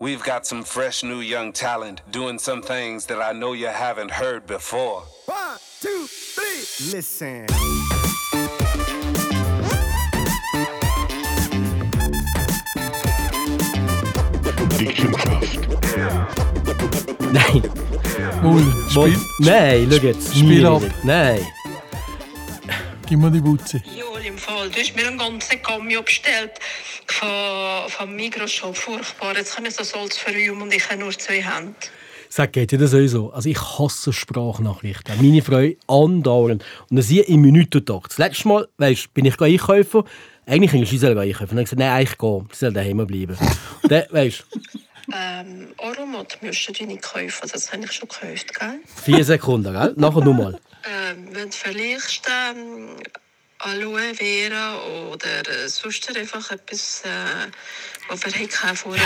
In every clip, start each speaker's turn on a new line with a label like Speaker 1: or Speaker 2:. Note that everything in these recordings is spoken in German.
Speaker 1: We've got some fresh new young talent doing some things that I know you haven't heard before.
Speaker 2: One, two, three. Listen.
Speaker 3: Nein.
Speaker 4: Wohl,
Speaker 3: Mo-
Speaker 4: spiel,
Speaker 3: Nein, schau jetzt.
Speaker 4: Spiel ab.
Speaker 3: Nein.
Speaker 4: gib mir die Butze.
Speaker 5: Juli, im Fall. Du hast mir einen ganzen Cameo er bestellt von, vom Migros-Shop. Furchtbar. Jetzt kann ich so Salz verräumen und ich habe nur zwei Hände.
Speaker 3: Sag, geht dir das sowieso? Also ich hasse Sprachnachrichten. Meine Frau andauernd. Und dann sie im Minutentakt. Das letzte Mal, weißt, bin ich einkaufen. Eigentlich ging sie selber einkaufen. Und dann habe ich gesagt, nein, ich gehe. Sie soll daheim bleiben. Und dann, weißt,
Speaker 5: Ähm, Aromat müsstest du nicht kaufen. Das habe ich schon gekauft, gell?
Speaker 3: vier Sekunden, gell? Nachher nochmal.
Speaker 5: Ähm, wenn du vielleicht ähm, Aloe Vera oder äh, sonst einfach etwas, äh, was wir haben vorher,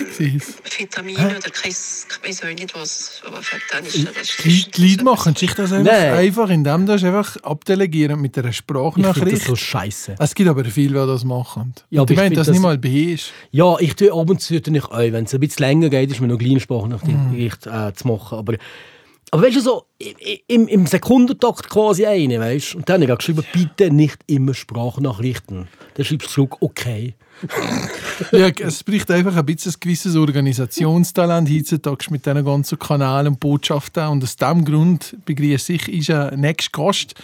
Speaker 5: ähm,
Speaker 4: Sieh's.
Speaker 5: Vitamine oder kein, ich weiß auch nicht was, aber für dann ist das...
Speaker 4: Die Leute- die Leute machen sich das einfach,
Speaker 3: Nein.
Speaker 4: einfach indem du einfach abdelegieren mit einer
Speaker 3: Ich finde das
Speaker 4: Sprachnachricht.
Speaker 3: so scheiße.
Speaker 4: Es gibt aber viele, die das machen.
Speaker 3: Ja,
Speaker 4: Und ich meine,
Speaker 3: ich
Speaker 4: das nicht
Speaker 3: das-
Speaker 4: mal B ist.
Speaker 3: Ja, ich tue ab und zu tue ich auch. Wenn es ein bisschen länger geht, ist mir noch kleine Sprachnachricht äh, zu machen. Aber, aber weißt du, so im, im Sekundentakt quasi eine, weißt du? Und dann habe ich geschrieben, bitte nicht immer Sprachnachrichten. Dann schreibst du zurück, okay.
Speaker 4: Ja, es braucht einfach ein bisschen ein gewisses Organisationstalent heutzutage mit diesen ganzen Kanälen und Botschaften. Und aus diesem Grund begrüße ich ist ein nächster Gast.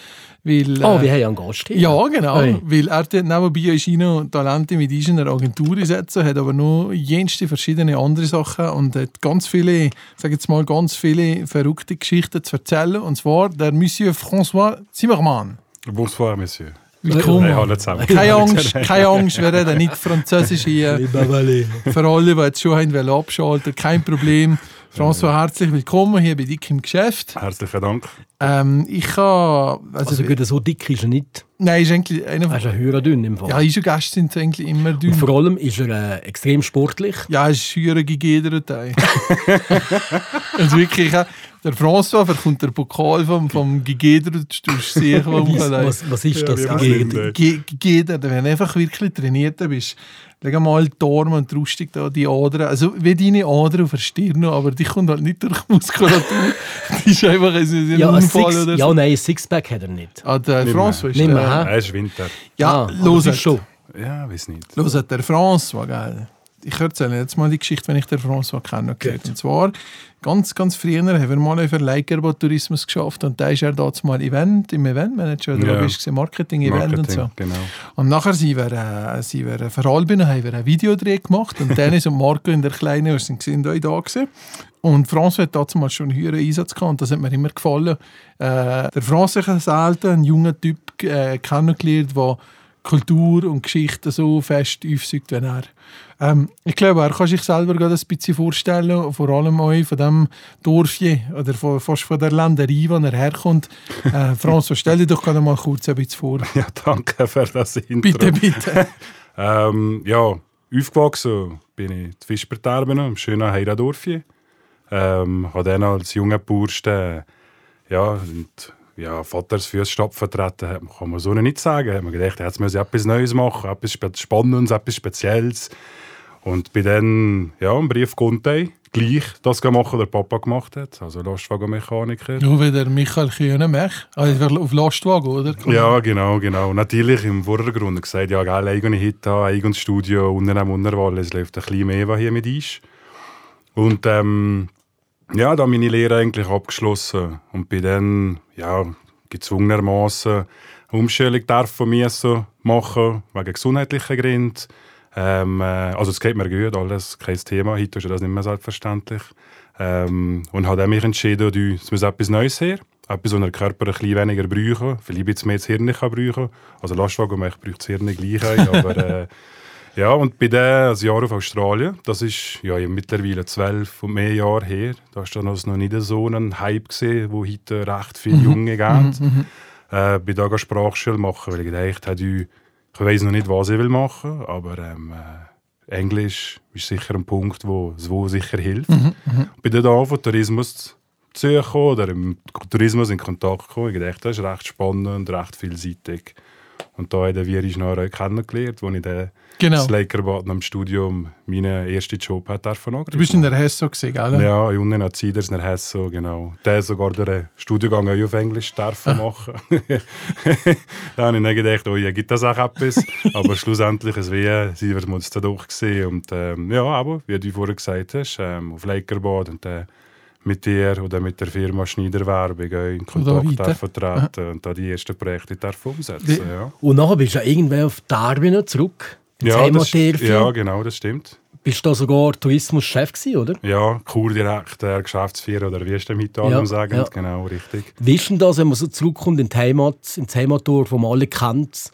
Speaker 4: Weil,
Speaker 3: Oh,
Speaker 4: äh,
Speaker 3: wir haben ja einen Gast hier.
Speaker 4: Ja, genau.
Speaker 3: Hey.
Speaker 4: Weil er nebenbei ist noch Talente mit einer Agentur einsetzen, hat aber noch jenste verschiedene andere Sachen und hat ganz viele, sag jetzt mal, ganz viele verrückte Geschichten zu erzählen. Und zwar der Monsieur François Zimmermann.
Speaker 6: Bonsoir, Monsieur.
Speaker 4: Willkommen.
Speaker 6: Hey, hallo zusammen.
Speaker 4: Keine Angst, keine Angst, wir reden nicht Französisch hier. Für alle, die jetzt schon haben wollen abschalten, kein Problem. François, herzlich willkommen hier bei Dick im Geschäft.
Speaker 6: Herzlichen Dank.
Speaker 4: Ähm, ich habe. Also,
Speaker 3: Also gut, so dick ist er nicht.
Speaker 4: nein, ist eigentlich einer
Speaker 3: Er ist ein höher dünn im Fall.
Speaker 4: Ja, unsere Gäste sind eigentlich immer dünn.
Speaker 3: Und vor allem ist er äh, extrem sportlich.
Speaker 4: Ja, es ist höher gegeben. also wirklich, äh, der François bekommt der Pokal vom, vom hast sicher
Speaker 3: Was, was, ist das?
Speaker 6: Ja,
Speaker 3: Gegend?
Speaker 6: wie
Speaker 4: Ge- Gigeder, wenn du einfach wirklich trainiert bist. Leg mal die Arme und die Rüstung da, die Adern. Also wie deine Adern auf der Stirn, aber die kommt halt nicht durch die Muskulatur. die ist einfach ein, ein
Speaker 3: Ja,
Speaker 4: Unfall
Speaker 3: Six,
Speaker 4: oder
Speaker 3: ja,
Speaker 4: so.
Speaker 3: nein, ein Sixpack hat er nicht.
Speaker 4: Ah, der. François ist
Speaker 3: Nicht mehr,
Speaker 4: der,
Speaker 3: hä?
Speaker 6: Ja, es ist Winter.
Speaker 4: Ja,
Speaker 3: Ah,
Speaker 4: los
Speaker 3: das ist schon.
Speaker 6: Ja, weiß nicht.
Speaker 4: Hört, der François, gell? Ich erzähle jetzt mal die Geschichte, wenn ich den François kennengelernt Und zwar, ganz, ganz früher haben wir mal für Leigerbot Tourismus geschafft und da ist er dort mal Event, im Eventmanager oder
Speaker 6: Ja.
Speaker 4: bist du Marketing, Event und so.
Speaker 6: Marketing, genau.
Speaker 4: Und nachher sind wir, äh, sind wir für Albin haben wir ein Videodreh gemacht und Dennis und Marco in der Kleinen wir sind auch da gewesen. Und François hat damals schon einen höheren Einsatz gehabt und das hat mir immer gefallen. Äh, der François hat selten einen jungen Typ äh, kennengelernt, der Kultur und Geschichte so fest aufsaugt wie er. Ähm, ich glaube, er kann sich selber gerade ein bisschen vorstellen, vor allem auch von dem Dorfje oder von, fast von der Länderei, wo er herkommt. Äh, François, stell dir doch gerade mal kurz ein bisschen vor.
Speaker 6: Ja, danke für das Intro.
Speaker 4: Bitte, bitte.
Speaker 6: Ähm, ja, aufgewachsen bin ich in Fischberterben, im schönen Heiradorfje. Ähm, habe dann als junger Burste ja, und, ja, Vaters Fußstapfen vertreten, hat- kann man so nicht sagen. Hat man gedacht, jetzt muss ich etwas Neues machen, etwas Spannendes, etwas Spezielles. Und bin dann ja, im Brief Conte gleich das gemacht, was der Papa gemacht hat, also Lastwagenmechaniker.
Speaker 4: Nur wie der Michael Kühnemech. Also auf Lastwagen, oder?
Speaker 6: Ja, genau, genau. Natürlich im Vordergrund gesagt, ja, geil, eigene Hit haben, eigenes Studio, unten am Unterwall, es läuft ein bisschen mehr, was hier mit ist. Und ähm, ja, da meine Lehre eigentlich abgeschlossen und bin dann, ja, gezwungenermaßen eine Umstellung darf von mir so machen, wegen gesundheitlicher Gründen. Ähm, äh, also es geht mir gut, alles, kein Thema, heute ist das nicht mehr selbstverständlich. Ähm, und habe dann mich entschieden, es muss etwas Neues her. Etwas, was der Körper ein bisschen weniger brauchen, vielleicht ein bisschen mehr das Hirn kann brauchen. Also Lastwagen, ich brauche das Hirn gleich, ein, aber äh, ja, und bin dann ein Jahr auf Australien. Das ist ja mittlerweile zwölf und mehr Jahre her. Da war dann also noch nicht so ein Hype gesehen, wo heute recht viele Junge gehen. Äh, bin da Sprachschule machen, weil ich gedacht habe, ich ich weiß noch nicht, was ich will machen, aber ähm, äh, Englisch ist sicher ein Punkt, wo es wo sicher hilft. Bin dann da von Tourismus zu oder im Tourismus in Kontakt gekommen. Ich dachte, das ist recht spannend, recht vielseitig. Und da haben wir uns nachher kennengelernt, wo ich dann
Speaker 4: Genau.
Speaker 6: das Lakerbad am Studium meinen ersten Job hat dürfen
Speaker 4: Du bist in der Hesso gesehen, gell?
Speaker 6: Ja, in Unten an Ziders, in Hesso, genau. Der sogar den Studiengang auch auf Englisch dürfen machen. da habe ich dann gedacht, oh ja, gibt das auch etwas? aber schlussendlich, es wäre, sie wird uns da doch gesehen. Und ähm, ja, aber, wie du vorher gesagt hast, ähm, auf Lakerbad und dann mit dir oder mit der Firma Schneiderwerbung in Kontakt
Speaker 4: weiter.
Speaker 6: dürfen treten und da die ersten Projekte dürfen umsetzen. Ja,
Speaker 3: Und nachher bist du ja irgendwann auf Darwin zurück. Ins
Speaker 6: ja, das,
Speaker 3: Heimatdorf.
Speaker 6: ja, genau, das stimmt.
Speaker 3: Bist du da sogar Tourismuschef gewesen, oder?
Speaker 6: Ja, Kurdirektor, Geschäftsführer oder wie ist der mit allem
Speaker 3: Ja,
Speaker 6: sagen?
Speaker 3: ja.
Speaker 6: Genau, richtig.
Speaker 3: Wie ist denn das, wenn man so zurückkommt in die Heimat, ins Heimatdorf, wo man alle kennt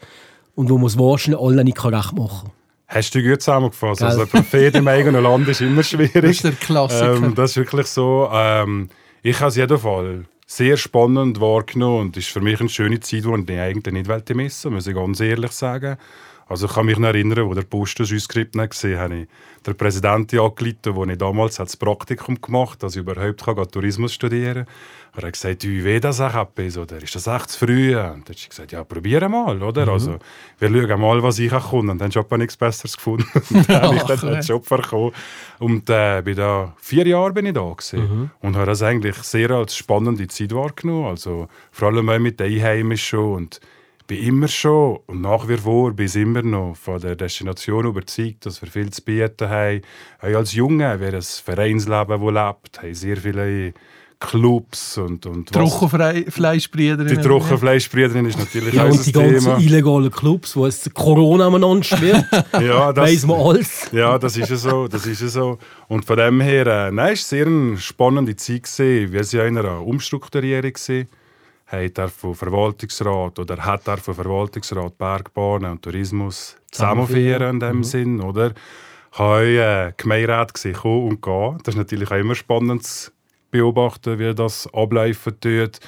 Speaker 3: und wo man es wahrscheinlich alle nicht kann recht machen
Speaker 6: Hast du gut zusammengefasst.
Speaker 3: Gell?
Speaker 6: Also ein Prophet im eigenen Land ist immer schwierig.
Speaker 4: Das ist der Klassiker.
Speaker 6: Ähm, das ist wirklich so. Ähm, ich habe es jeden Fall sehr spannend wahrgenommen und es ist für mich eine schöne Zeit, die ich eigentlich nicht wollte missen, muss ich ganz ehrlich sagen. Also ich kann mich noch erinnern, wo der Post das Skript nicht gesehen habe ich den Präsidenten angerufen, wo ich damals das Praktikum gemacht dass ich überhaupt kann, Tourismus studieren kann. Er hat gesagt, du, wie das auch etwas, oder ist das echt zu früh? Und dann habe ich gesagt, ja, probiere mal, oder? Also, wir schauen mal, was ich kann. Und dann habe ich nichts Besseres gefunden. Und dann habe ich dann den Job bekommen. Und äh, bin da, vier Jahre bin ich da gewesen. Und habe das eigentlich sehr als spannende Zeit wahrgenommen. Also, vor allem auch mit den Einheimischen und bin immer schon und nach wie vor bis immer noch von der Destination überzeugt, dass wir viel zu bieten haben. Auch als Junge, wer ein Vereinsleben, das lebt, haben sehr viele Clubs und, und
Speaker 4: Trockenfleischbrüder.
Speaker 6: Die Trockenfleischbrüderin ist natürlich
Speaker 3: Ja,
Speaker 6: auch
Speaker 3: und die
Speaker 6: ein
Speaker 3: ganzen
Speaker 6: Thema.
Speaker 3: illegalen Clubs, wo es Corona aneinander schwirrt,
Speaker 6: Ja, das,
Speaker 3: weiss man alles.
Speaker 6: Ja, das ist ja so, das ist ja so. Und von dem her, äh, nein, es war sehr eine spannende Zeit gewesen. Wir waren ja in einer Umstrukturierung gewesen. Hat von Verwaltungsrat oder hat er von Verwaltungsrat Bergbahnen und Tourismus zusammenführen in dem Sinn, oder? Habe äh, Gemeinderat kommen und gehen. Das ist natürlich auch immer spannend zu beobachten, wie das ablaufen tut.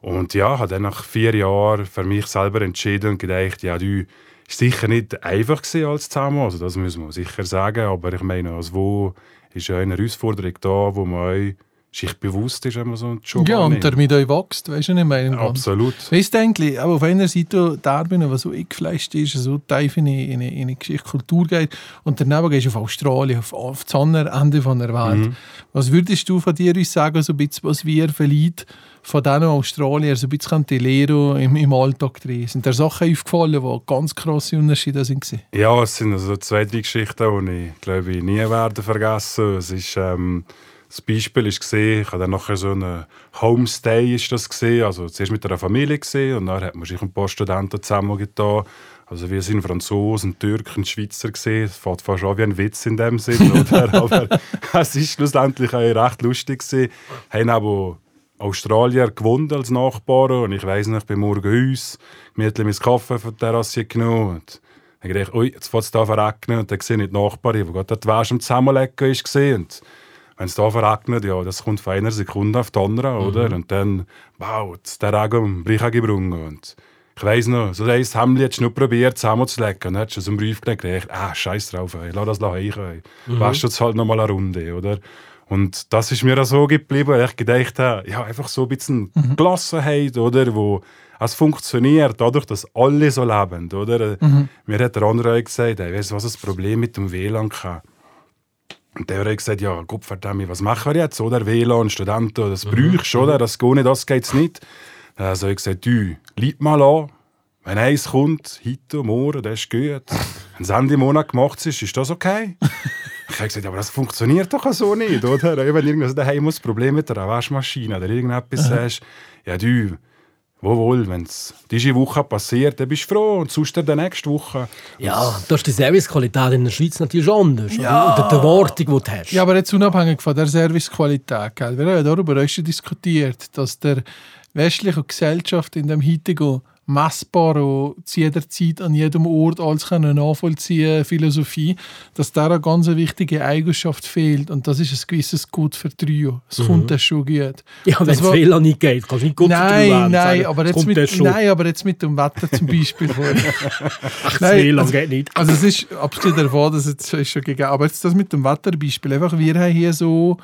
Speaker 6: Und ja, habe dann nach vier Jahren für mich selber entschieden und gedacht, ja, du, ist sicher nicht einfach gewesen als zusammen, also das muss man sicher sagen, aber ich meine, als wo ist ja eine Herausforderung da, wo man sich bewusst ist, wenn man so einen Job
Speaker 4: Ja, und damit euch wächst, weißt du nicht mehr.
Speaker 6: Absolut.
Speaker 4: Weißt du eigentlich, aber auf einer Seite Darwin, was so eingefleischt ist, so tief in eine, in eine, in eine Geschichte, Kultur geht, und daneben gehst du auf Australien, auf, auf das andere Ende von der Welt. Was würdest du von dir uns sagen, so ein bisschen, was wir vielleicht von diesen Australiern so ein bisschen die Lehre im, im Alltag drin? Sind dir Sachen aufgefallen, die ganz krasse Unterschiede sind?
Speaker 6: Ja, es sind also zwei, drei Geschichten, die ich glaube ich nie werde vergessen. Es ist, ähm, das Beispiel gesehen, ich habe dann nachher so einen Homestay ist das gesehen, also zuerst mit einer Familie gesehen und dann hat man sich ein paar Studenten zusammengetan. Also wir sind Franzosen, Türken, Schweizer gesehen. Es fängt fast an wie ein Witz in dem Sinn, oder? aber es ist schlussendlich auch recht lustig gewesen. Haben aber Australier gewohnt als Nachbarn und ich weiss noch, ich bin morgen uns, gemütlich mein Kaffee von der Terrasse genommen und dann dachte ich, ui, jetzt fängt es da verregnen und dann sehe ich die Nachbarin, die gerade die Wäsche am Zusammenlegen und wenn es da verregnet, ja, das kommt von einer Sekunde auf die andere, oder? Und dann, wow, der Regen am Brüche gebrungen und ich weiss noch, so ein Hemd hat schon probiert zusammenzulegen und dann hat schon so einen Brief gelegt ah, scheiß drauf, ey, lass das reichen, ey. Weißt du jetzt halt noch mal eine Runde, oder? Und das ist mir auch so geblieben, weil ich gedacht habe, ja, einfach so ein bisschen Gelassenheit, oder, wo es funktioniert, dadurch, dass alle so leben, oder? Mir hat der andere gesagt, ey, weißt du, was das Problem mit dem WLAN kann? Und der hat gesagt, ja, Gott verdammt, was machen wir jetzt, oder? WLAN, Studenten, das brauchst du, oder? Das geht nicht, das geht's nicht. Dann habe ich gesagt, du, lieb mal an, wenn eins kommt, heute, morgen, das ist gut. Wenn es Ende Monat gemacht ist, ist das okay? ich habe gesagt, aber das funktioniert doch so nicht, oder? Wenn irgendwas daheim muss, Problem mit der Waschmaschine oder irgendetwas sagst, ja du, wohl, wenn es diese Woche passiert, dann bist du froh und sonst dann nächste Woche.
Speaker 3: Ja, da ist die Servicequalität in der Schweiz natürlich anders. Ja. Und die Erwartung, die du hast.
Speaker 4: Ja, aber jetzt unabhängig von der Servicequalität. Gell? Wir haben ja darüber auch schon diskutiert, dass der westliche Gesellschaft in dem heutigen messbaren und zu jeder Zeit an jedem Ort alles können nachvollziehen Philosophie, dass da eine ganz wichtige Eigenschaft fehlt und das ist ein gewisses Gut für Trio. Es kommt das schon gut.
Speaker 3: ja, wenn
Speaker 4: das
Speaker 3: es WLAN nicht geht, kannst du nicht gut
Speaker 4: Nein, nein, aber jetzt mit, nein, aber jetzt mit dem Wetter zum Beispiel.
Speaker 3: Ach, das
Speaker 4: Nein,
Speaker 3: WLAN
Speaker 4: also-
Speaker 3: geht nicht.
Speaker 4: Also es ist abgesehen davon, dass es ist schon gegeben, aber jetzt das mit dem Wetterbeispiel, einfach wir haben hier so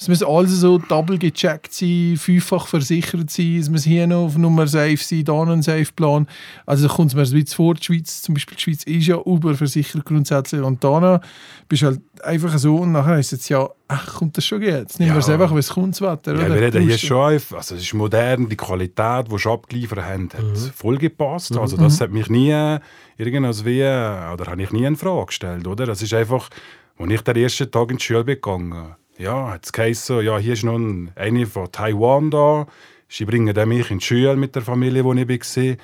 Speaker 4: Es muss alles so double gecheckt sein, fünffach versichert sein, es muss hier noch auf Nummer safe sein, da noch ein Safe-Plan. Also da kommt es mir ein bisschen vor, die Schweiz, zum Beispiel die Schweiz ist ja überversichert grundsätzlich und da bist du halt einfach so und nachher ist es jetzt ja, ach, kommt das schon jetzt? Nehmen wir es
Speaker 6: Ja.
Speaker 4: einfach, wie es kommt, das Wetter,
Speaker 6: Ja,
Speaker 4: oder?
Speaker 6: wir reden hier schon, also es ist modern, die Qualität, die sie abgeliefert haben, hat
Speaker 3: Mhm.
Speaker 6: voll gepasst. Also das hat mich nie irgendwas wie, oder habe ich nie in Frage gestellt, oder? Das ist einfach, als ich den ersten Tag in die Schule bin gegangen, ja, hat es geheißen, ja, hier ist noch ein- eine von Taiwan da, sie bringen dann mich in die Schule mit der Familie, wo ich war.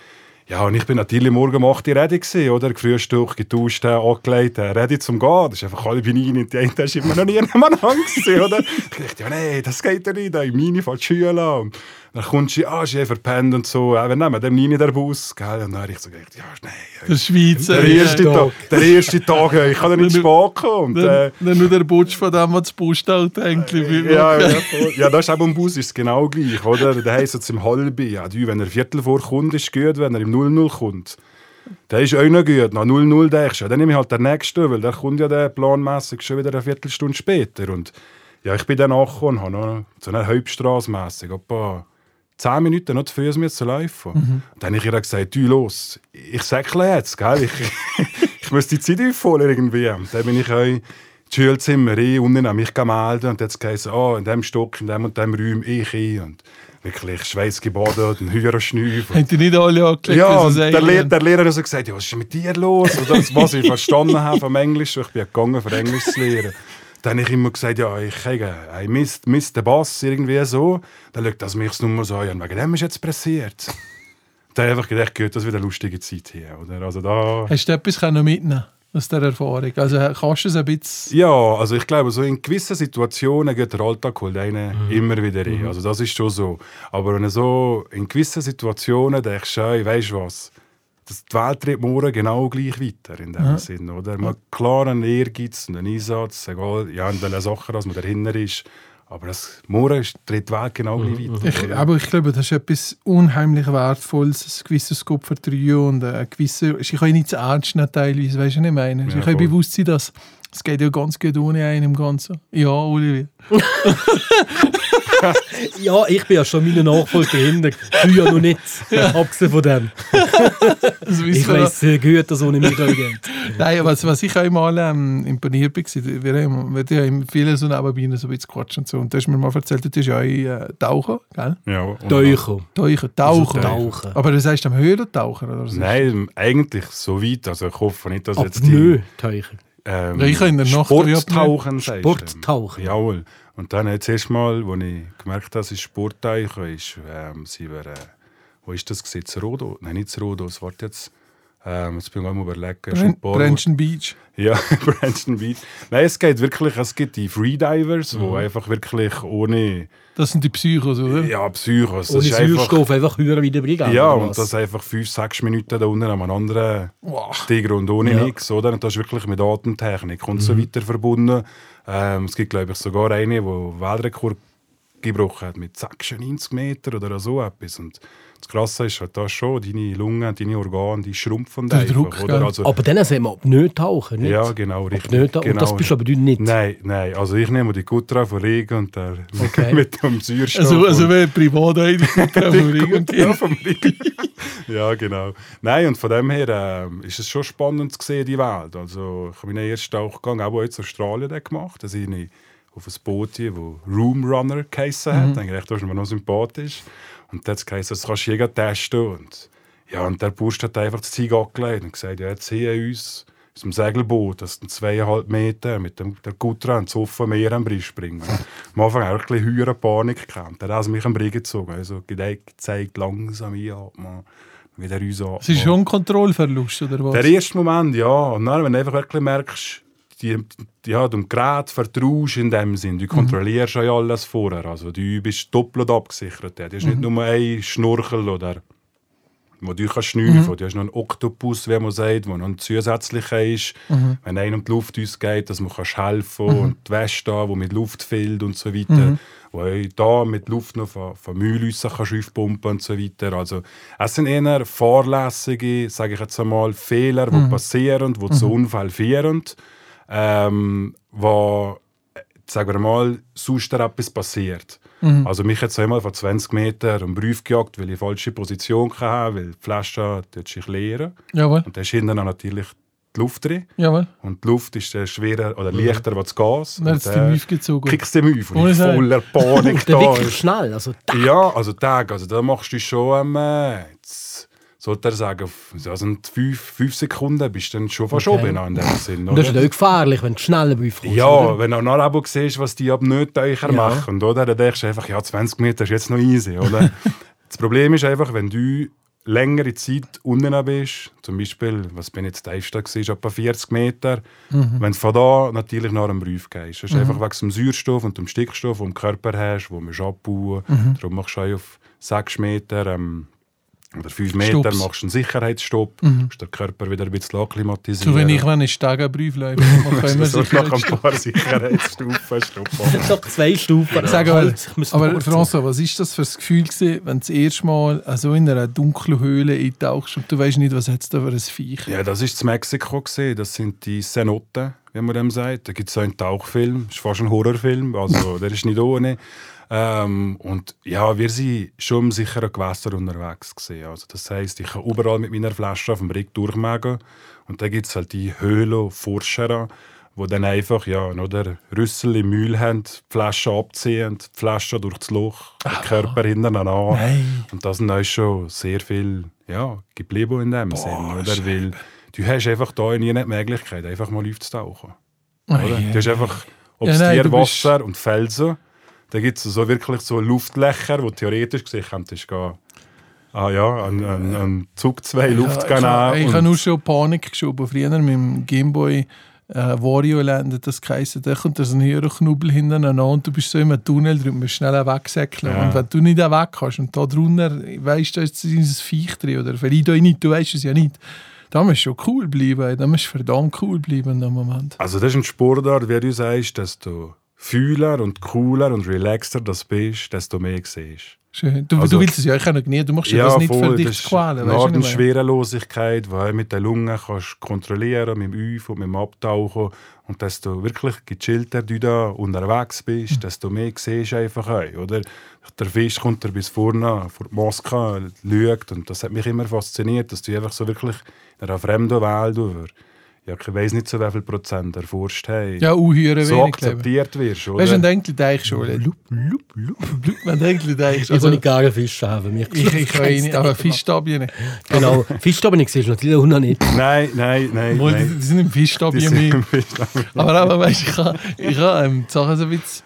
Speaker 6: Ja, und ich bin natürlich morgen um 8 Uhr ready oder? Gefrühstückt, getauscht, äh, angelegt, äh, ready zum Gehen. Das ist einfach alle bin rein. Die eine ist immer noch nie jemand gewesen, oder? Ich dachte, ja, nee, das geht ja nicht. Ich meine, von der Schule an. Dann kommt sie, ah, sie verpennt und so. Äh, wir nehmen dem nie der Bus, gell? Und dann habe ich so gedacht, ja, nee.
Speaker 4: Der Schweizer.
Speaker 6: Der erste,
Speaker 4: ja.
Speaker 6: Tag, der erste Tag, ich kann ja nicht spät kommen. Und, äh,
Speaker 4: Dann, nur der Butsch von dem, was das Postauto eigentlich
Speaker 6: ja, ja, ja, das ist eben am Bus ist es genau gleich, oder? Der heisst jetzt im Halbi. Ja, du, wenn er Viertel vorkommt, ist gut, wenn er im 00 kommt. Der ist auch noch gut. Nach 00 denkst du, ja, dann nehme ich halt den nächsten, weil der kommt ja der planmässig schon wieder eine Viertelstunde später. Und ja, ich bin dann angekommen und habe noch so eine Halbstrasse mässig, etwa 10 Minuten noch zu früh, mir zu laufen.
Speaker 4: Mhm.
Speaker 6: Dann habe ich ihr gesagt, du, los, ich säckle jetzt, gell? Ich, ich muss die Zeit aufholen irgendwie. Und dann bin ich auch ins Schulzimmer rein, unten an mich gemeldet und jetzt geheißen, oh, in dem Stock, in dem und dem Raum, ich ein. Und wirklich Schweißgebadet und Heuerschnüff.
Speaker 4: Haben die nicht alle angelegt?
Speaker 6: Ja, und der? Lehrer, der Lehrer hat so gesagt, ja, was ist mit dir los? Das, was ich verstanden habe vom Englisch. Ich bin gegangen, für Englisch zu lernen. Dann habe ich immer gesagt, ja, ich, ich, ich misst, misst den Bass irgendwie so. Dann schaut das mich nur so an, wegen dem ist jetzt pressiert. Dann habe ich einfach gedacht, gut, das wieder eine lustige Zeit hier. Oder? Also da,
Speaker 4: Hast du etwas mitnehmen aus dieser Erfahrung? Also kannst du es ein bisschen...
Speaker 6: ja, also ich glaube, so in gewissen Situationen geht der Alltag holt einen immer wieder rein. Also das ist schon so. Aber wenn du so in gewissen Situationen denkst, hey, weißt du was, das, die Welt dreht morgen genau gleich weiter in dem Sinn, oder? Man hat klar einen Ehrgeiz und einen Einsatz, egal ja, in den Sachen, dass man dahinter ist. Aber das, morgen ist- dreht die Welt genau gleich weiter.
Speaker 4: Ich, aber ich glaube, das ist etwas unheimlich Wertvolles, ein gewisses Kopfvertrauen und ein gewisser... Ich kann nicht zu ernst nehmen teilweise, weißt du, was ich meine?
Speaker 6: Ja,
Speaker 4: ich kann
Speaker 6: voll.
Speaker 4: bewusst sein, dass es geht ja ganz gut ohne einen im Ganzen. Ja, Olivier.
Speaker 3: Ja, ich bin ja schon meine Nachfolger dahinter. Du ja noch nicht. Abgesehen von dem. Ich weiß sehr gut, dass ohne mich geht.
Speaker 4: Nein, was, was ich einmal ähm, imponiert war, wir haben, wir haben ja viele so nebenbei so ein bisschen gequatscht und so. Und da hast du mir mal erzählt, du bist ja auch äh, Tauchen, gell?
Speaker 6: ja, und-
Speaker 3: Teuchen.
Speaker 4: Tauchen, Tauchen.
Speaker 3: Tauchen.
Speaker 4: Aber das heißt am Höhlentauchen, oder? so?
Speaker 6: Nein, eigentlich so weit. Also ich hoffe nicht, dass
Speaker 3: Ab
Speaker 6: jetzt die...
Speaker 3: nö, Teuchen.
Speaker 6: ähm,
Speaker 4: ich habe in der Nacht
Speaker 6: Sporttauchen.
Speaker 3: Sporttauchen.
Speaker 6: Jawohl. Und dann jetzt erst mal, als ich gemerkt habe, dass es Sporttauchen ist, ähm, sie wir, äh, wo ist das gewesen? Zu Rodo? Nein, nicht Rodo, es wird jetzt, ähm, jetzt bin ich am überlegen,
Speaker 4: Bren Brenchen Beach.
Speaker 6: Ja, Branson Beach. Nein, es geht wirklich, es gibt die Freedivers,
Speaker 3: Mhm.
Speaker 6: wo einfach wirklich ohne,
Speaker 4: Das sind die Psychos, oder?
Speaker 6: ja, Psychos, das
Speaker 3: Ohne
Speaker 6: ist einfach,
Speaker 3: Sauerstoff einfach höher wieder bringen.
Speaker 6: ja, und das einfach fünf, sechs Minuten da unten an einem anderen
Speaker 4: Wow.
Speaker 6: Tiger und ohne
Speaker 3: Ja. Mhm.
Speaker 6: nichts, oder? Und das ist wirklich mit Atemtechnik und so weiter verbunden. Ähm, es gibt, glaube ich, sogar eine, die Weltrekord gebrochen hat mit 96 Meter oder so etwas. Und das Krasse ist halt da schon, deine Lungen, deine Organe, die schrumpfen
Speaker 4: Der
Speaker 6: einfach,
Speaker 4: Druck,
Speaker 6: oder? Also,
Speaker 3: Aber dann sehen wir ab nicht tauchen, nicht?
Speaker 6: ja, genau, richtig.
Speaker 3: Ab nicht tauchen.
Speaker 6: genau.
Speaker 3: Und das bist aber du nicht.
Speaker 6: Nein, nein. Also ich nehme die Gutra von Regen und der
Speaker 3: Okay.
Speaker 6: mit dem Sauerstoff.
Speaker 4: Also, also wenn privat eine
Speaker 6: Gutra vom Regen. ja, genau. Nein, und von dem her ähm, ist es schon spannend zu sehen, die Welt. Also ich habe meinen ersten Tauchgang auch jetzt in Australien gemacht. Da bin ich auf ein Boot, das Room Runner geheissen hat. Mhm. Dachte ich, das ist mir noch sympathisch. Und dann hat es geheißen, das kannst du jeden testen. Und, ja, und der Bursch hat einfach das Zeug angelegt und gesagt, ja, jetzt hier uns aus dem Segelboot, das sind zweieinhalb Meter, mit dem der Gutra ins offene Meer am Bris springen. Am Anfang auch ein bisschen höhere Panik gehabt. Dann hat er mich am Bris gezogen. Also gezeigt, langsam einatmen, wieder ausatmen.
Speaker 4: Es ist schon ein Kontrollverlust, oder was?
Speaker 6: Der erste Moment, ja. Und dann, wenn du einfach wirklich merkst, die, ja, dem Gerät vertraust in dem Sinn. Du kontrollierst ja alles vorher. Also du bist doppelt abgesichert. Du hast nicht nur ein Schnorchel oder wo du kannst schnüffeln kannst. Du hast noch einen Oktopus, wie man sagt, der noch ein zusätzlicher ist. Wenn einer um die Luft ausgeht, dass man kannst helfen kann. Und die da, die mit Luft füllt und so weiter. Wo auch da mit Luft noch von, von Mühlhäusern kannst aufpumpen und so weiter. Also es sind eher fahrlässige, sage ich jetzt einmal, Fehler, die passieren, die zu Unfall führen. Ähm, wo sagen wir mal, sonst etwas passiert.
Speaker 4: Mhm.
Speaker 6: Also mich hat es einmal von 20 Metern um den Brief gejagt, weil ich die falsche Position hatte, weil die Flasche dort sich leeren.
Speaker 4: Jawohl,
Speaker 6: Und da ist hinten natürlich die Luft drin.
Speaker 4: jawohl.
Speaker 6: Und die Luft ist äh, schwerer oder leichter als das Gas.
Speaker 4: Dann hat es
Speaker 6: und
Speaker 4: die
Speaker 6: dann
Speaker 4: Mühe gezogen.
Speaker 6: kriegst du den Mühe. Und
Speaker 4: Ohne
Speaker 6: ich voller Panik
Speaker 3: Der
Speaker 6: da.
Speaker 3: wirklich schnell. Also, da.
Speaker 6: Ja, also Tag, also da machst du schon, ähm, jetzt, sollte er sagen, ja, sind fünf, fünf Sekunden bist du dann schon fast
Speaker 3: Okay.
Speaker 6: oben in dem Sinn.
Speaker 3: Und das ist
Speaker 6: Oder?
Speaker 3: auch gefährlich, wenn du schnell Brief kommst.
Speaker 6: Ja,
Speaker 3: oder?
Speaker 6: wenn du nachher aber siehst, was die ab nicht
Speaker 3: Ja.
Speaker 6: machen, oder? dann denkst du einfach, ja, 20 Meter ist jetzt noch easy, oder? das Problem ist einfach, wenn du längere Zeit unten bist, zum Beispiel, was bin ich jetzt tiefste gesehen, etwa 40 Meter, wenn du von da natürlich nach einem Brief gehst. Das ist einfach wegen dem Sauerstoff und dem Stickstoff, den du im Körper hast, wo wir abbauen. Darum machst du auch auf 6 Meter ähm, oder 5 Meter
Speaker 4: Stopps.
Speaker 6: machst du einen Sicherheitsstopp, musst den Körper wieder ein bisschen akklimatisieren.
Speaker 4: So wenn ich, wenn ich Stegenbrief läufe, dann wir
Speaker 6: so nach ein paar Sicherheitsstufen stoppen.
Speaker 3: Doch zwei Stufen.
Speaker 4: Sag
Speaker 3: Halt,
Speaker 4: mal, aber François, was ist das für ein Gefühl gewesen, wenn du das erste Mal äh, so in einer dunklen Höhle eintauchst und du weißt nicht, was hat's da für ein Viech?
Speaker 6: Ja, das ist in Mexiko gesehen. Das sind die Cenoten, wie man dem sagt. Da gibt es so einen Tauchfilm, das ist fast ein Horrorfilm, also der ist nicht ohne. Ähm, und ja, wir sind schon im sicheren Gewässer unterwegs gewesen. Also das heißt, ich kann überall mit meiner Flasche auf dem Rig durchmachen und da gibt es halt die Höhlenforscher, die dann einfach ja, oder Rüssel im Müll haben, die Flasche abziehen, die Flasche durch das Loch, den Körper hinten an.
Speaker 4: Nein.
Speaker 6: Und da sind auch schon sehr viel ja, geblieben in dem Sinn. Oder? Weil du hast einfach da nie die Möglichkeit, einfach mal aufzutauchen. Oder? Du hast einfach, ob
Speaker 4: Ja, nein,
Speaker 6: Wasser und Felsen, da gibt es so wirklich so Luftlöcher, wo theoretisch gesehen könntest du gehen, ah ja, ein, ein, ein Zug zwei Luft
Speaker 4: ich,
Speaker 6: gehen
Speaker 4: habe- ich
Speaker 6: und-
Speaker 4: habe nur schon Panik geschoben. Früher mit dem Gameboy äh, Wario Land das geheißen. Da kommt da so ein Hörerknubbel hintereinander und du bist so in einem Tunnel drin musst schnell wegsäckeln.
Speaker 6: Ja.
Speaker 4: Und wenn du nicht weg kannst und da drunter weißt du, da ist ein Viech drin oder vielleicht auch nicht, du weißt es ja nicht. Da musst du schon cool bleiben. Da musst du verdammt cool bleiben in dem Moment.
Speaker 6: Also das ist ein Sportart, wie du sagst, desto fühler und cooler und relaxter das bist, desto mehr siehst.
Speaker 4: Schön. Du,
Speaker 6: Also-
Speaker 4: du willst es ja auch noch nie. Du machst ja, das nicht für dich
Speaker 6: das
Speaker 4: zu quälen. meine?
Speaker 6: Schwerelosigkeit, die du mit den Lungen kannst kontrollieren mit dem Auf und mit dem Abtauchen. Und desto wirklich gechillter du da unterwegs bist, desto mehr siehst du einfach auch, oder? Der Fisch kommt dir bis vorne vor die Maske, schaut. Und das hat mich immer fasziniert, dass du einfach so wirklich in einer fremden Welt, über, ja, ich weiß nicht so wie viel Prozent erforscht hast,
Speaker 4: Ja, unhören
Speaker 6: so
Speaker 4: wenig. ich.
Speaker 6: akzeptiert wirst, oder?
Speaker 4: Weißt du, ein Denkli deich schon. Lup, lup, lup, lup. Ein Denkli deich
Speaker 3: Ich
Speaker 4: Also,
Speaker 3: kann nicht gerne Fische haben. Mich
Speaker 4: ich, ich kann eh nicht, aber Fischstabien nicht.
Speaker 3: Genau. Fischstabben siehst du natürlich auch noch nicht.
Speaker 6: Nein, nein, nein.
Speaker 4: Mal, Die,
Speaker 6: nein.
Speaker 4: die sind im
Speaker 6: Die
Speaker 4: Fischstabien
Speaker 6: sind im Fisch-
Speaker 4: Aber, aber weißt du, ich habe ich ha, ähm, die Sachen so ein bisschen.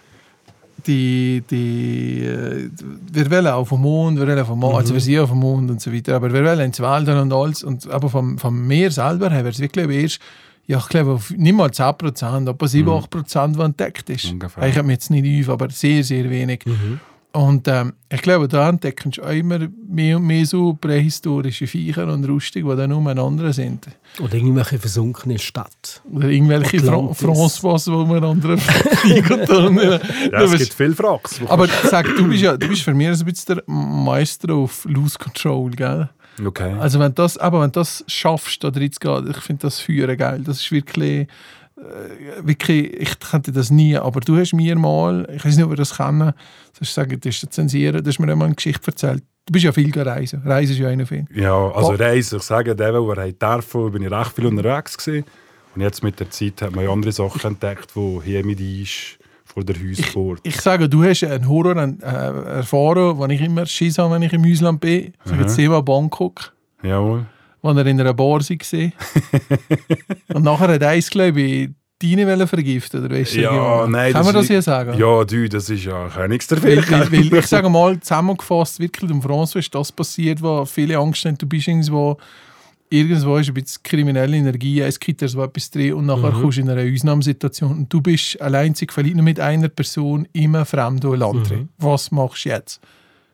Speaker 4: Die, die, äh, wir wollen auf dem Mond, wir wollen auf Mond, also wir sind auf dem Mond und so weiter, aber wir wollen ins Wald und alles. Und, aber vom, vom Meer selber her wäre es wirklich erst, ja, ich glaube, auf nicht mal 10%, aber 7, 8%, was entdeckt ist.
Speaker 6: Ungefähr.
Speaker 4: Ich habe mich jetzt nicht auf, aber sehr, sehr wenig. Und ähm, ich glaube, da entdecken sie auch immer mehr und mehr so prähistorische Viecher und Rustig, die dann umeinander sind.
Speaker 3: Oder irgendwelche versunkene Stadt.
Speaker 4: Oder irgendwelche Fra
Speaker 3: Atlantis.
Speaker 4: François, wo man andere fliegen.
Speaker 6: Ja, es gibt viele Fracks.
Speaker 4: Aber sag, du bist ja du bist für mich ein bisschen der Meister auf Lose Control, gell?
Speaker 6: Okay.
Speaker 4: Also wenn das, aber wenn du das schaffst, da drin zu gehen, ich finde das Führen geil. Das ist wirklich, wirklich, ich könnte das nie, aber du hast mir mal, ich weiß nicht, ob wir das kennen, du sagen, das ist zensieren, du hast mir einmal eine Geschichte erzählt. Du bist ja viel gereist. Reisen ist ja einer von
Speaker 6: Ja, also
Speaker 4: Oh.
Speaker 6: Reisen, ich sage, der, der er darf, bin ich recht viel unterwegs gewesen. Und jetzt mit der Zeit hat man ja andere Sachen entdeckt, die hier mit ist, vor der Hausfahrt.
Speaker 4: Ich sage, du hast einen Horror äh, erfahren, den ich immer Schiss habe, wenn ich im Ausland bin. Ich sage Thema Bangkok,
Speaker 6: Jawohl.
Speaker 4: Wo er in einer Bar war. Und nachher hat eins, glaube ich, deine Welle vergiftet, oder weißt du?
Speaker 6: Ja, nein.
Speaker 4: Kann man das
Speaker 6: ist-
Speaker 4: hier sagen?
Speaker 6: Ja, du, das ist ja nichts der
Speaker 4: Weil,
Speaker 6: Fehler.
Speaker 4: weil, weil ich sage mal, zusammengefasst, wirklich im François ist das passiert, wo viele Angst haben, du bist irgendwo, irgendwo ist ein bisschen kriminelle Energie, es gibt so etwas drin und nachher
Speaker 6: Mhm.
Speaker 4: kommst du in eine Ausnahmesituation und du bist alleinzig, vielleicht nur mit einer Person, immer fremd Land
Speaker 6: Mhm.
Speaker 4: drin. Was machst du jetzt?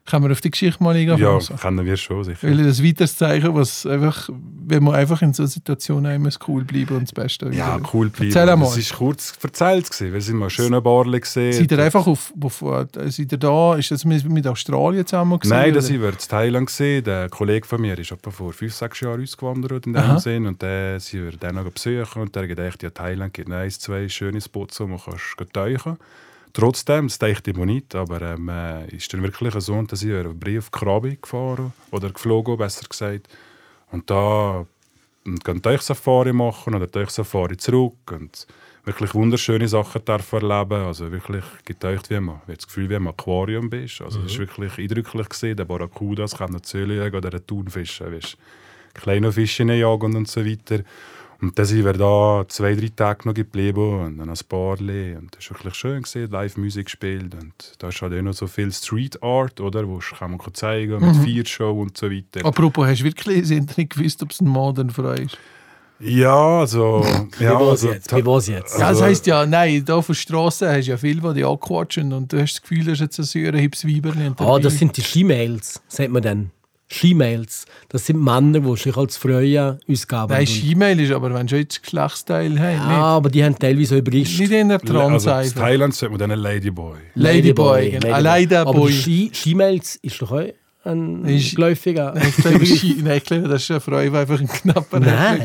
Speaker 4: Können wir auf die Geschichte mal eingehen?
Speaker 6: Ja,
Speaker 4: Franz?
Speaker 6: kennen wir schon, sicher.
Speaker 4: Weil das weiteres Zeichen, was einfach, wenn man einfach in so Situationen immer cool bleiben und das Beste
Speaker 6: Ja,
Speaker 4: wieder-
Speaker 6: cool bleiben.
Speaker 4: Erzähl einmal.
Speaker 6: Es war kurz erzählt. gewesen. Wir sind mal schön Barle gesehen.
Speaker 4: Seid ihr einfach auf, auf äh, seid ihr da, ist das mit, mit Australien zusammen gewesen,
Speaker 6: Nein, das wir in Thailand gesehen. Der Kollege von mir ist etwa vor fünf, sechs Jahren ausgewandert in dem Sinn. Und der sind wir dann noch besuchen. Und der hat gedacht, ja, Thailand gibt noch eins, zwei schöne Spots, wo man kannst tauchen Trotzdem, das ich mir nicht, aber ähm, äh, ist dann wirklich so, dass ich einen Brief Krabi gefahren oder geflogen, besser gesagt. Und da und gehen Teichsafari machen oder Teichsafari zurück und wirklich wunderschöne Sachen dürfen erleben. Also wirklich getaucht, wie man, wie das Gefühl, wie man im Aquarium bist. Also es ist wirklich eindrücklich gesehen. Der Barracudas kann noch Zölle oder einen Thunfischen, weißt, kleine Fische jagen und so weiter. Und dann sind wir da zwei, drei Tage noch geblieben und dann ein Barley. Und das war wirklich schön, gesehen, Live-Musik gespielt. Und da ist halt auch noch so viel Street Art, oder? Wo kann man zeigen mit Viershow und so weiter.
Speaker 4: Apropos, hast du wirklich sind nicht gewusst, ob es ein Mann oder eine Frau ist?
Speaker 6: Ja, also.
Speaker 3: Wie
Speaker 6: ja,
Speaker 3: war's
Speaker 6: also
Speaker 3: jetzt? Wie war's jetzt?
Speaker 4: Ja, das
Speaker 6: Also-
Speaker 4: heisst ja, nein, da auf der Straße hast du ja viele, die dich anquatschen und du hast das Gefühl, du hast jetzt ein säure Weiberli. und
Speaker 3: Ah, das sind die Skimails, sagt man dann. Skimails. Das sind Männer, die sich als Frauen ausgaben.
Speaker 4: Nein,
Speaker 3: Und-
Speaker 4: Ski-Mail ist aber, wenn du jetzt Geschlechtsteil hast,
Speaker 3: ja, aber die haben teilweise auch
Speaker 4: nicht, nicht in der Trans
Speaker 6: also in. Thailand sagt man dann Ladyboy.
Speaker 4: Ladyboy, genau. ein Ladyboy.
Speaker 3: Aber Ski- Skimails ist doch auch ein
Speaker 4: Ist-. Ich Ski- nein, ich glaube, das ist eine Frau, die einfach ein knapper
Speaker 3: Nein.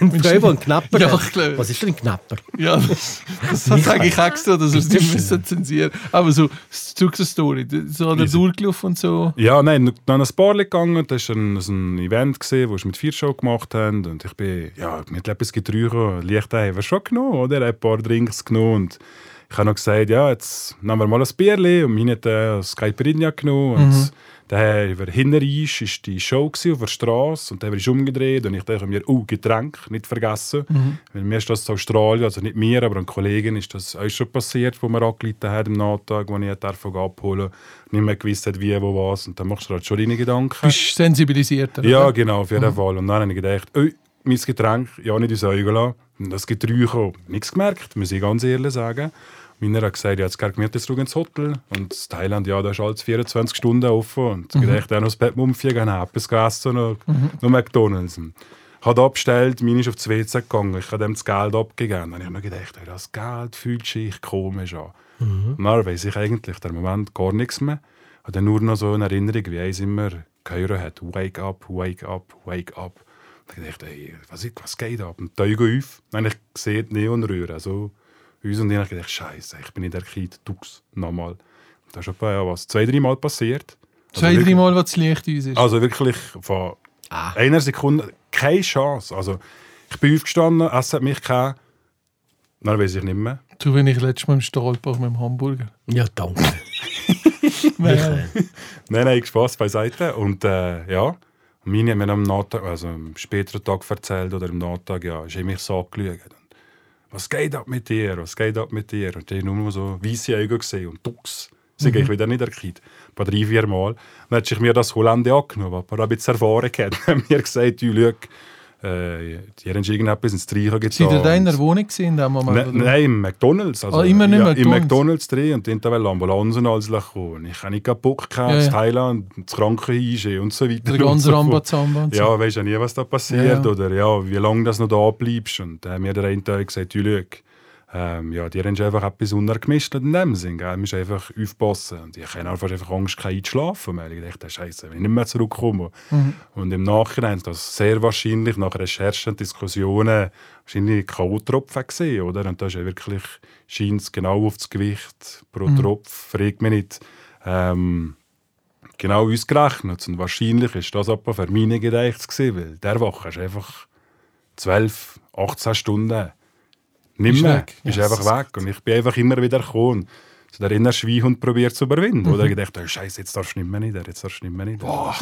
Speaker 3: Ein Frau, ein Knapper.
Speaker 4: Ja, ich glaube.
Speaker 3: Was ist denn ein Knapper?
Speaker 4: Ja, das, das sage ich extra, dass wir es nicht müssen zensieren Aber so, zurück zur Story. So hat er
Speaker 6: Easy.
Speaker 4: durchgelaufen und so.
Speaker 6: Ja, nein, an ein Bar gegangen. Das war ein, ein Event, gewesen, wo wir mit vier Show gemacht haben. Und ich bin, ja, mit etwas getrunken. Licht haben wir schon genommen, oder? Ein paar Drinks genommen. Und ich habe noch gesagt, ja, jetzt nehmen wir mal ein Bierli. Und meine hat äh, ein Caipirinha genommen. Und dann über Hinterisch war die Show gewesen, auf der Straße. Und dann bin ich umgedreht und ich dachte mir, oh, Getränk, nicht vergessen. Weil mir ist das in Australien, also nicht mir, aber einer Kollegin ist das auch schon passiert, wo wir angeleitet haben am Nachtag, wo ich davon abholen nicht mehr gewusst hat, wie, wo, was. Und dann machst du halt schon deine Gedanken.
Speaker 4: Bist sensibilisierter.
Speaker 6: Ja,
Speaker 4: oder?
Speaker 6: genau, auf jeden Fall. Und dann habe ich gedacht, oi, mein Getränk, ja, nicht ins Auge lassen. Und das Getränk, nichts gemerkt, muss ich ganz ehrlich sagen. Meiner hat gesagt, ja, jetzt geht mir jetzt ins Hotel. Und das Thailand, ja, da ist alles 24 Stunden offen. Und ich gedacht, auch noch das Bett umfliegen, habe etwas gegessen, noch, noch McDonalds. Und Hat abgestellt, meine ist auf die WC gegangen, ich habe dem das Geld abgegeben. Dann habe ich mir gedacht, das Geld fühlt sich komisch an. Und dann weiss ich eigentlich der Moment gar nichts mehr. Ich habe nur noch so eine Erinnerung, wie eins immer gehört hat, wake up, wake up, wake up. Dann dachte ich, ey, was, was geht ab? Und die Augen auf, dann habe ich gesehen, Neonröhre, also uns und ich habe gedacht, Scheiße, ich bin in der Kind, Dux, nochmal. Das ist etwa, ja, was, zwei, drei Mal passiert. Also
Speaker 4: Zwei,
Speaker 6: wirklich-
Speaker 4: drei Mal, was das Licht uns ist.
Speaker 6: Also wirklich von einer Sekunde keine Chance. Also ich bin aufgestanden, es hat mich gehabt, dann weiß ich nicht mehr.
Speaker 4: Du, wenn ich letztes Mal im Stahlbach mit dem Hamburger.
Speaker 3: Ja, danke.
Speaker 4: Nein.
Speaker 6: Nein, nein, Spaß beiseite. Und äh, ja, meine haben mir am Nachtag, also am späteren Tag erzählt oder am Nachtag, ja, ist mich so angeschaut. Was geht ab mit dir? Was geht ab mit dir? Und ich habe nur so weiße Augen gesehen und Dux. Sie ich wieder nicht erkannt. Ein paar drei, vier Mal. Dann hat sich mir das Hollande angenommen, aber ein bisschen Erfahrung hat mir gesagt, du, schau, äh, die haben irgendetwas ins Streichen getan.
Speaker 4: Seid ihr da in der Wohnung in dem Moment?
Speaker 6: Ne, nein, im McDonalds. Also,
Speaker 4: Ah, immer nicht
Speaker 6: ja, Im
Speaker 4: McDonald's?
Speaker 6: Drin und dann wollte Ambulanzen alles kommen. Ich habe nicht kaputt gehabt,
Speaker 4: Ja,
Speaker 6: ja. Thailand, das Krankenhaus und so weiter.
Speaker 4: Der ganze
Speaker 6: so.
Speaker 4: Rambazamba und so.
Speaker 6: Ja, weisst ja nie, was da passiert
Speaker 4: Ja, ja.
Speaker 6: oder ja, wie lange das noch da bleibst. Und dann hat mir der eine Tag gesagt, du, ähm, ja, die haben einfach etwas untergemischt in dem Sinn. Gell? Du musst einfach aufpassen. Und ich hatte einfach, einfach Angst, kein einzuschlafen. Weil ich dachte, Scheiße, wenn ich nicht mehr zurückkomme.
Speaker 4: Mhm.
Speaker 6: Und im Nachhinein das sehr wahrscheinlich nach Recherchen und Diskussionen wahrscheinlich K.O.-Tropfen gesehen, oder? Und das ist ja wirklich, scheint es genau auf das Gewicht pro
Speaker 4: Mhm.
Speaker 6: Tropf, fragt mich nicht. Ähm, genau ausgerechnet. Und wahrscheinlich ist das etwa für meine Gedächtnis gewesen, weil der Woche ist einfach 12, 18 Stunden nicht
Speaker 4: Ist
Speaker 6: mehr.
Speaker 4: weg.
Speaker 6: Ist
Speaker 4: Ja,
Speaker 6: einfach weg. Und ich bin einfach immer wieder gekommen. So der innere Schweinhund probiert zu überwinden.
Speaker 4: Mhm.
Speaker 6: Oder ich dachte, oh, Scheiße, jetzt darfst du nicht mehr nieder, jetzt darfst du nicht mehr nieder.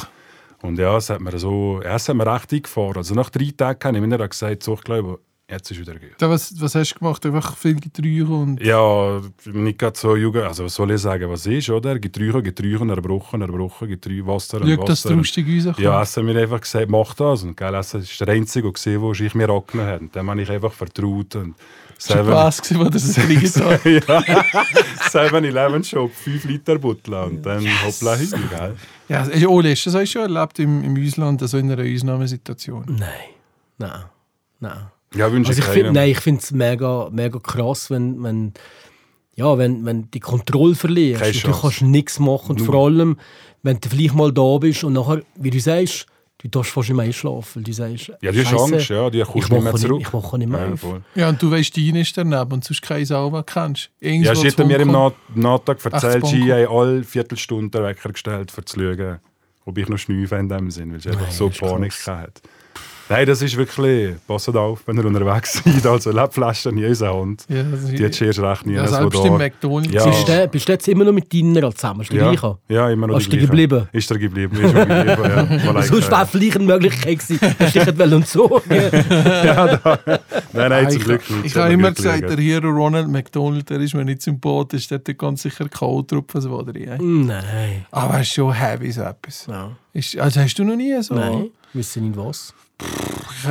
Speaker 6: Und ja, es hat mir so, ja, es hat mir recht eingefahren. Also nach drei Tagen habe ich mir gesagt, so, ich glaube, Jetzt ist wieder gut.
Speaker 4: Was, was hast du gemacht? Einfach viel Geträuche und...
Speaker 6: Ja, nicht gerade so Jugend, also was soll ich sagen, was ist, oder? Geträuche, Geträuche, erbrochen, erbrochen, Geträuche, Wasser,
Speaker 4: Schau, dass
Speaker 6: Wasser.
Speaker 4: du lustig rauskommt.
Speaker 6: Ja, Essen mir einfach gesagt, mach das. Und gell, Essen ist der Einzige, der gesehen der sich mir angenommen. Und dem habe ich einfach vertraut. Und
Speaker 4: Das war wo das gekriegt hat.
Speaker 6: ja, 7-Eleven Shop, 5 Liter Butler und dann hoppla hin, gell?
Speaker 4: Ja, hast du Ole, hast du das auch schon erlebt im, im Ausland, also in einer Ausnahmesituation?
Speaker 3: Nein, nein, nein.
Speaker 6: Ja, wünsche
Speaker 3: Also
Speaker 6: ich
Speaker 3: find, nein, ich finde es mega, mega krass, wenn, wenn, ja, wenn, wenn die Kontrolle verlierst.
Speaker 6: Keine
Speaker 3: und du
Speaker 6: Chance.
Speaker 3: kannst nichts machen. Und
Speaker 6: Null.
Speaker 3: vor allem, wenn du vielleicht mal da bist und nachher, wie du sagst, du darfst fast nicht mehr einschlafen. Du sagst,
Speaker 6: Ja, die
Speaker 3: «Scheisse,
Speaker 6: Chance, ja, die kommst
Speaker 3: ich
Speaker 6: du nicht mehr zurück.
Speaker 3: ich wache nicht mehr
Speaker 6: Ja,
Speaker 3: auf.
Speaker 6: voll.
Speaker 4: Ja, und du weißt, dein ist daneben und sonst keine Sau, du kennst.
Speaker 6: Ja,
Speaker 4: Irgendwo
Speaker 6: sie hat mir im Nattag erzählt, sie haben alle Viertelstunden den Wecker gestellt, um zu schauen, ob ich noch schnüfe in dem Sinn, weil sie einfach so Panik hatte. Nein, das ist wirklich, passt auf, wenn ihr unterwegs seid, also Lebflaschen in unserer Hand.
Speaker 4: Ja,
Speaker 6: Die hat erst recht nie
Speaker 4: ja, selbst
Speaker 6: da.
Speaker 4: im McDonalds.
Speaker 6: Ja.
Speaker 3: Bist, du, bist du jetzt immer noch mit deiner zusammen? Ist der
Speaker 6: Ja,
Speaker 3: gleiche?
Speaker 6: ja, immer noch
Speaker 3: Hast
Speaker 6: die
Speaker 3: geblieben?
Speaker 6: Ist er geblieben, ist er geblieben, ja.
Speaker 3: Sonst wäre vielleicht eine Möglichkeit gewesen, dass ich nicht und so.
Speaker 6: Nein, nein, zum
Speaker 4: ich,
Speaker 6: Glück nicht.
Speaker 4: Ich habe immer gesagt, der Hero Ronald McDonald, der ist mir nicht sympathisch, der hat ganz sicher so drin. ey.
Speaker 3: Nein.
Speaker 4: Aber es ist schon heavy so etwas.
Speaker 3: Ja.
Speaker 4: Ist, also hast du noch nie so...
Speaker 3: Nein, wissen nicht was.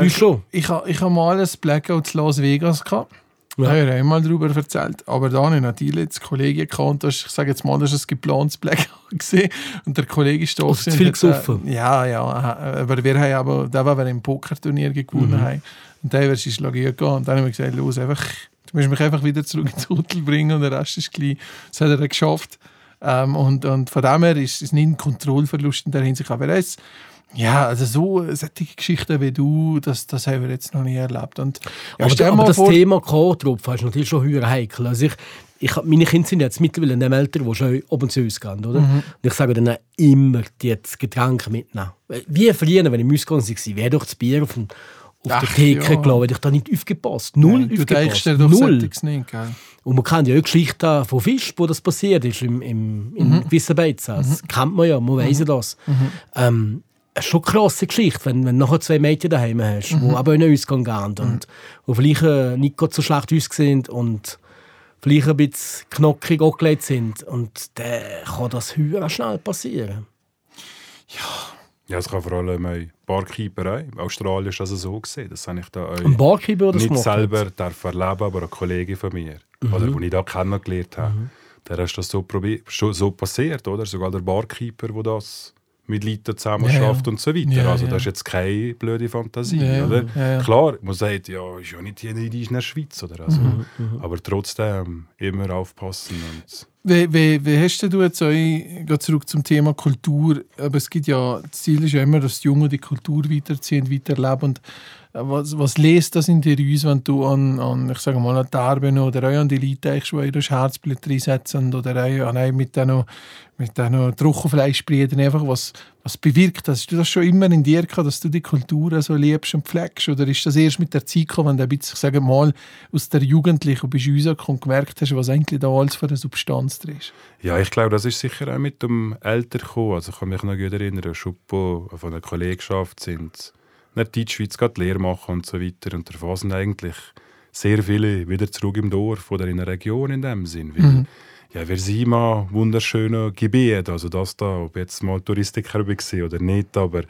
Speaker 3: Schon.
Speaker 4: Ich habe ich ha mal ein Blackout in Las Vegas gehabt.
Speaker 3: Ja.
Speaker 4: Da habe ich ja einmal darüber erzählt. Aber da habe ich natürlich das Kollege gekannt, das ist- ich sage jetzt mal, das ist ein geplantes Blackout gesehen. Und der Kollege ist da.
Speaker 3: Zu viel
Speaker 4: hat, äh,
Speaker 3: gesoffen?
Speaker 4: Ja, ja. Aber wir haben aber, da war wir im Pokerturnier gewonnen
Speaker 3: Mhm.
Speaker 4: haben. Und der wäre Lagier gegangen. Und dann haben wir gesagt, los, einfach, du musst mich einfach wieder zurück ins Hotel bringen und der Rest ist gleich. Das hat er dann geschafft. Ähm, und, und von dem her ist es nicht ein Kontrollverlust in der Hinsicht. Aber es, ja, also so solche Geschichten wie du, das, das haben wir jetzt noch nie erlebt. Und, ja,
Speaker 3: aber, aber das
Speaker 4: vor-
Speaker 3: Thema K-Tropfen ist natürlich schon höher heikel. Also ich, ich, meine Kinder sind jetzt mittlerweile in dem Alter, wo schon oben zu uns gehen. Oder?
Speaker 4: Mhm.
Speaker 3: Und ich sage denen immer, die jetzt Getränke mitnehmen. Wie früher, wenn ich im Ausgang war, wäre doch das Bier auf, den, auf
Speaker 4: Ach,
Speaker 3: der Theke
Speaker 4: ja.
Speaker 3: gelassen, hätte ich da nicht aufgepasst. Null
Speaker 4: Du denkst
Speaker 3: aufgepasst.
Speaker 4: dir doch
Speaker 3: Null.
Speaker 4: nicht, gell?
Speaker 3: Und man kennt ja auch Geschichten von Fisch, wo das passiert ist, im, im, in
Speaker 4: Mhm.
Speaker 3: gewissen Beizen. Das kennt man ja, man weiss ja das. Ähm, es ist schon eine krasse Geschichte, wenn, wenn du nachher zwei Mädchen daheim hast, die
Speaker 4: Mhm.
Speaker 3: aber in den Ausgang gehen und die vielleicht äh, nicht so schlecht aussehen und vielleicht ein bisschen knockig angelegt sind. Und dann kann das höher schnell passieren.
Speaker 6: Ja, es kann vor allem bei Barkeeperei. In Australien ist das so gesehen. Das habe ich da auch
Speaker 3: Ein Barkeeper, der das
Speaker 6: nicht selber darf erleben, aber ein Kollege von mir, oder wo ich da kennengelernt habe, der ist das so, so passiert, oder? Sogar der Barkeeper, der das mit Leuten zusammen
Speaker 4: Ja,
Speaker 6: und so weiter.
Speaker 4: Ja,
Speaker 6: also das ist jetzt keine blöde Fantasie, oder? Klar, man sagt, ja, ist ja nicht jeder in der Schweiz, oder? Also,
Speaker 4: Mhm,
Speaker 6: aber trotzdem immer aufpassen und
Speaker 4: Wie, wie, wie hast du jetzt euch, geht zurück zum Thema Kultur, aber es gibt ja, das Ziel ist ja immer, dass die Jungen die Kultur weiterziehen, weiterleben und was, was lest das in dir aus, wenn du an, an ich sage mal, an die oder auch an die Leute eigentlich schon ihr Herzblut reinsetzen oder auch an einen mit diesen mit diesen Trockenfleischbrüdern einfach, was, was bewirkt das? Hast du das schon immer in dir gehabt, dass du die Kultur so liebst und pflegst oder ist das erst mit der Zeit gekommen, wenn du ein bisschen, ich sage mal, aus der Jugendlichen bist rausgekommen und gemerkt hast, was eigentlich da alles für eine Substanz drin ist?
Speaker 6: Ja, ich glaube, das ist sicher auch mit dem Älter gekommen. Also ich kann mich noch gut erinnern, Schuppo von der Kollegschaft sind in der Deutschschweiz gerade Lehre machen und so weiter. Und davon sind eigentlich sehr viele wieder zurück im Dorf oder in der Region in dem Sinn. Weil, ja, wir sind immer wunderschöne Gebiete, also das da, ob jetzt mal Touristiker war oder nicht, aber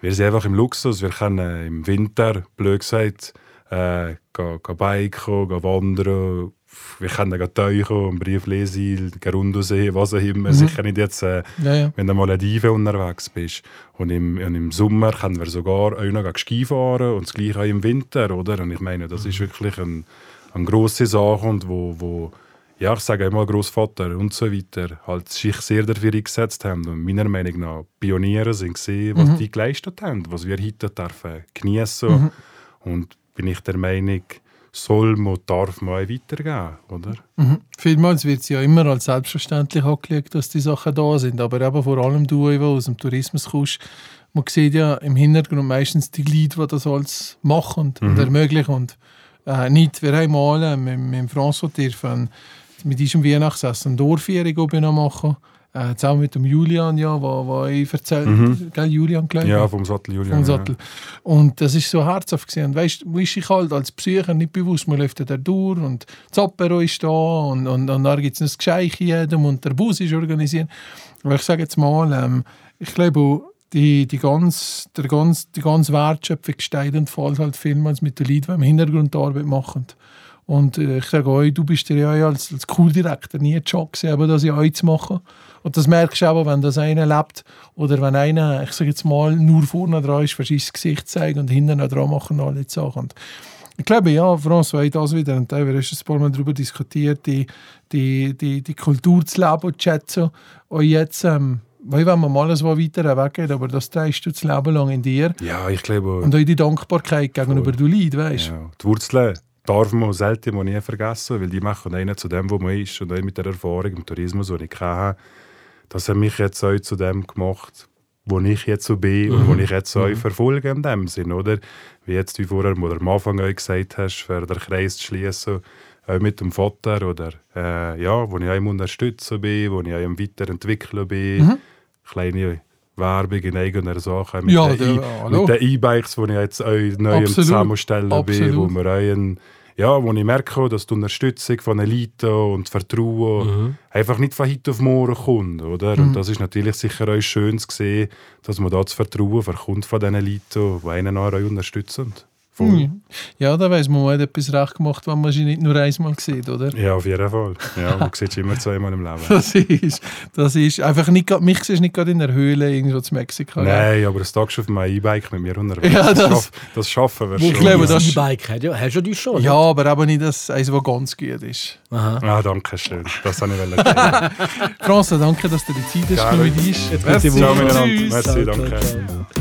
Speaker 6: wir sind einfach im Luxus. Wir können im Winter, blöd gesagt, äh, gehen, gehen biken, gehen wandern, wir können gehen tauchen, einen Brief lesen, gehen Rundosee, was auch immer. Sicher nicht jetzt, äh,
Speaker 4: Ja, ja.
Speaker 6: wenn du mal eine Dive unterwegs bist. Und im, und im Sommer können wir sogar auch noch Ski fahren und das gleiche auch im Winter, oder? Und ich meine, das ist wirklich ein, eine grosse Sache und wo, wo ja, ich sage einmal Großvater und so weiter, halt sich sehr dafür eingesetzt haben und meiner Meinung nach Pioniere sind gesehen, was die geleistet haben, was wir heute dürfen genießen. Und bin ich der Meinung, soll man, darf man auch weitergehen, oder?
Speaker 4: Mhm. Vielmals wird es ja immer als selbstverständlich angelegt, dass die Sachen da sind. Aber eben vor allem du, die aus dem Tourismus kommst, man sieht ja im Hintergrund meistens die Leute, die das alles machen und, und ermöglichen. Und äh, nicht, wir haben mal äh, mit, mit dem François dürfen mit diesem Weihnachtsessen eine Dorfjährung noch machen. Äh, zusammen mit dem Julian, ja, wo, wo ich erzählt gell, Julian glaube ich?
Speaker 6: Ja, vom Sattel Julian.
Speaker 4: vom Sattel. Und das ist so herzhaft gewesen. Und weißt, du, ist ich halt als Psycher nicht bewusst, man läuft ja da durch und das Apero ist da und, und, und dann gibt es ein Geschenk jedem und der Bus ist organisiert. Aber ich sage jetzt mal, ähm, ich glaube, die, die ganz, der ganz, die ganze Wertschöpfung steigt und fällt halt vielmals mit den Leuten, die im Hintergrund die Arbeit machen. Und äh, ich sage euch, du bist ja als, als Kurdirektor nie schon gewesen, aber das ja euch zu machen. Und das merkst du auch, wenn das einer lebt oder wenn einer, ich sage jetzt mal, nur vorne dran ist, verschiss das Gesicht zeigen und hinten dran machen alle Sachen. Und ich glaube, ja, François, das wieder, und da haben wir ein paar Mal darüber diskutiert, die, die, die, die Kultur zu leben und zu schätzen. Und jetzt, ähm, weil wenn man mal alles weiter weggeht, aber das trägst du das Leben lang in dir.
Speaker 6: Ja, ich glaube,
Speaker 4: Und auch die Dankbarkeit gegenüber den Leuten, weißt du?
Speaker 6: ja, die Wurzeln darf man selten mal nie vergessen, weil die machen einen zu dem, wo man ist. Und auch mit der Erfahrung im Tourismus, die ich hatte, das hat mich jetzt auch zu dem gemacht, wo ich jetzt so bin und wo ich jetzt auch verfolge in dem Sinn, oder? Wie jetzt, wie vorher oder am Anfang auch gesagt hast, für den Kreis zu schließen, auch mit dem Vater oder äh, ja, wo ich auch im Unterstützen bin, wo ich auch im Weiterentwickeln bin, kleine Werbung in eigener Sache, mit,
Speaker 4: Ja,
Speaker 6: den,
Speaker 4: der-
Speaker 6: E- E-Bikes, die ich jetzt auch neu am
Speaker 4: Absolut.
Speaker 6: Zusammenstellen bin,
Speaker 4: Absolut.
Speaker 6: wo wir auch ein, ja, wo ich merke, dass die Unterstützung von den Leuten und das Vertrauen einfach nicht von heute auf morgen kommt. Oder? Und das ist natürlich sicher auch schön zu sehen, dass man da das Vertrauen verkommt von diesen Leuten, die einen auch unterstützen. Voll.
Speaker 4: Mhm. Ja, da weiss man, man hat etwas recht gemacht, wenn man sie nicht nur einmal sieht, oder?
Speaker 6: Ja, auf jeden Fall. Ja, man sieht es immer zweimal im Leben.
Speaker 4: Das ist, das ist einfach nicht, mich siehst du nicht gerade in der Höhle irgendwo zu Mexiko.
Speaker 6: Nein, aber das Tag schon auf meinem E-Bike mit mir unterwegs.
Speaker 4: Ja, das-
Speaker 6: schaff- das schaffen wir
Speaker 4: Ich
Speaker 6: schon.
Speaker 4: glaube,
Speaker 3: Das
Speaker 4: das-
Speaker 3: E-Bike hat ja, hast du das schon?
Speaker 4: Ja, aber aber nicht das eins, was ganz gut ist.
Speaker 6: Ah, danke schön. Das habe ich wollen.
Speaker 4: Franz, danke, dass du die Zeit hast mich.
Speaker 3: Jetzt
Speaker 6: Merci,
Speaker 3: gute
Speaker 6: ciao
Speaker 3: Woche.
Speaker 6: miteinander.
Speaker 4: Tschüss.